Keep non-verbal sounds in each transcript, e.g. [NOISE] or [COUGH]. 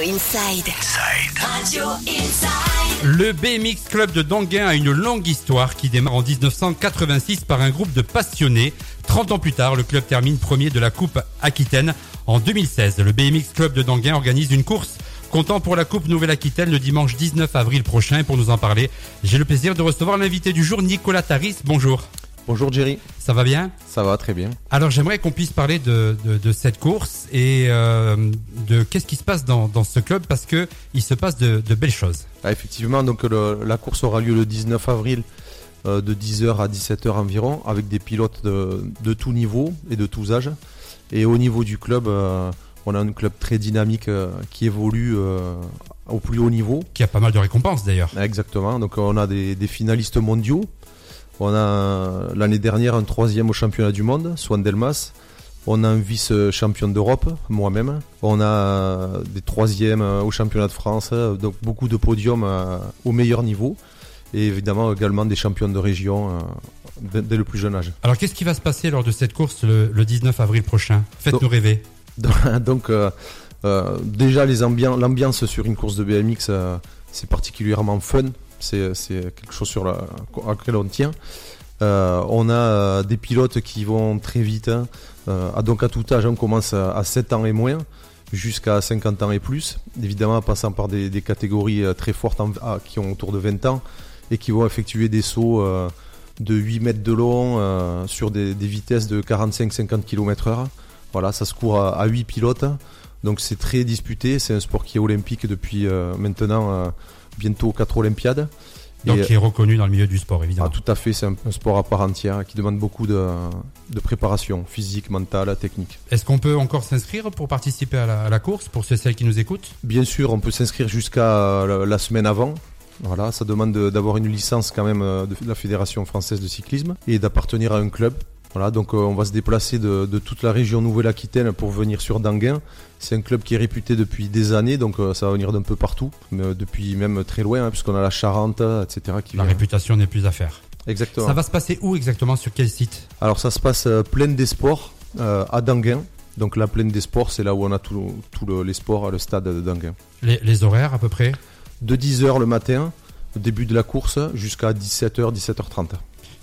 Radio Inside. Radio Inside. Le BMX Club de Danguin a une longue histoire qui démarre en 1986 par un groupe de passionnés. 30 ans plus tard, le club termine premier de la Coupe Aquitaine. En 2016, le BMX Club de Danguin organise une course comptant pour la Coupe Nouvelle-Aquitaine le dimanche 19 avril prochain. Et pour nous en parler, j'ai le plaisir de recevoir l'invité du jour, Nicolas Taris. Bonjour. Bonjour Jerry, Ça va bien? Ça va très bien. Alors j'aimerais qu'on puisse parler de, de, de cette course et euh, de qu'est-ce qui se passe dans, dans ce club parce que il se passe de, de belles choses. Ah, effectivement, donc le- la course aura lieu le 19 avril euh, de 10h à 17h environ avec des pilotes de, de tout niveau et de tous âges. Et au niveau du club, euh, on a un club très dynamique euh, qui évolue euh, au plus haut niveau. Qui a pas mal de récompenses d'ailleurs. Exactement, donc on a des, des finalistes mondiaux. On a l'année dernière un troisième au championnat du monde, Swan Delmas. On a un vice-champion d'Europe, moi-même. On a des troisièmes au championnat de France, donc beaucoup de podiums euh, au meilleur niveau. Et évidemment également des champions de région euh, dès, le plus jeune âge. Alors qu'est-ce qui va se passer lors de cette course le, le 19 avril prochain? Faites-nous rêver. [LAUGHS] donc euh, euh, déjà l'ambiance sur une course de BMX euh, c'est particulièrement fun c'est quelque chose sur à laquelle on tient Euh, on a euh, des pilotes qui vont très vite hein. Euh, à- donc à tout âge on commence à, à 7 ans et moins jusqu'à 50 ans et plus évidemment en passant par des, catégories très fortes ah, qui ont autour de 20 ans et qui vont effectuer des sauts de 8 mètres de long sur des, vitesses de 45-50 km heure voilà, ça se court à, à 8 pilotes. Donc c'est très disputé. C'est un sport qui est olympique depuis maintenant bientôt 4 Olympiades. Donc Et- qui est reconnu dans le milieu du sport Ah, évidemment. tout à fait, c'est un, un sport à part entière qui demande beaucoup de, de préparation physique, mentale, technique. Est-ce qu'on peut encore s'inscrire pour participer à la, à la course pour ceux et celles qui nous écoutent? Bien sûr, on peut s'inscrire jusqu'à euh, la, la semaine avant. Voilà, ça demande de- d'avoir une licence quand même euh, de la Fédération française de cyclisme et d'appartenir à un club. Voilà, donc euh, on va se déplacer de, de toute la région Nouvelle-Aquitaine pour venir sur Danguin. C'est un club qui est réputé depuis des années, donc euh, ça va venir d'un peu partout, mais euh, depuis même très loin, hein, puisqu'on a la Charente, etc. Qui La vient. réputation n'est plus à faire. Exactement. Ça va se passer où exactement Sur quel site? Alors ça se passe euh, plaine des sports à Danguin. Donc la plaine des sports, c'est là où on a tous les sports, le stade de Danguin. les, les horaires à peu près? De 10h le matin, début de la course, jusqu'à 17h, 17h30.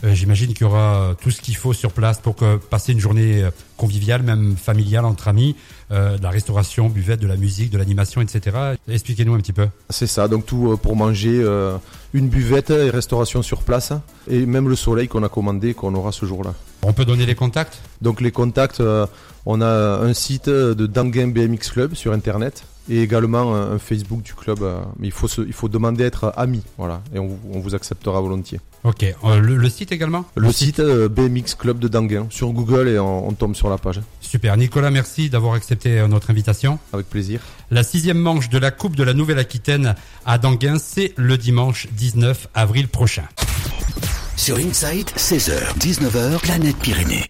Euh, J'imagine qu'il y aura euh, tout ce qu'il faut sur place pour que, passer une journée euh, conviviale, même familiale entre amis, euh, de la restauration, buvette, de la musique, de l'animation, etc. Expliquez-nous un petit peu. C'est ça, donc tout pour manger, euh, une buvette et restauration sur place, et même le soleil qu'on a commandé, qu'on aura ce jour-là. On peut donner les contacts? Donc les contacts, euh, on a un site de Danguin BMX Club sur internet et également un un Facebook du club. euh, mais il faut, se, il faut demander à être ami, voilà, et on, vous- on vous acceptera volontiers. Ok. Euh, le, le site également? Le site euh, BMX Club de Danguin sur Google et on, on tombe sur la page. Super. Nicolas, merci d'avoir accepté euh, notre invitation. Avec plaisir. La sixième manche de la Coupe de la Nouvelle-Aquitaine à Danguin, c'est le dimanche 19 avril prochain. Sur Inside, 16h, 19h, Planète Pyrénées.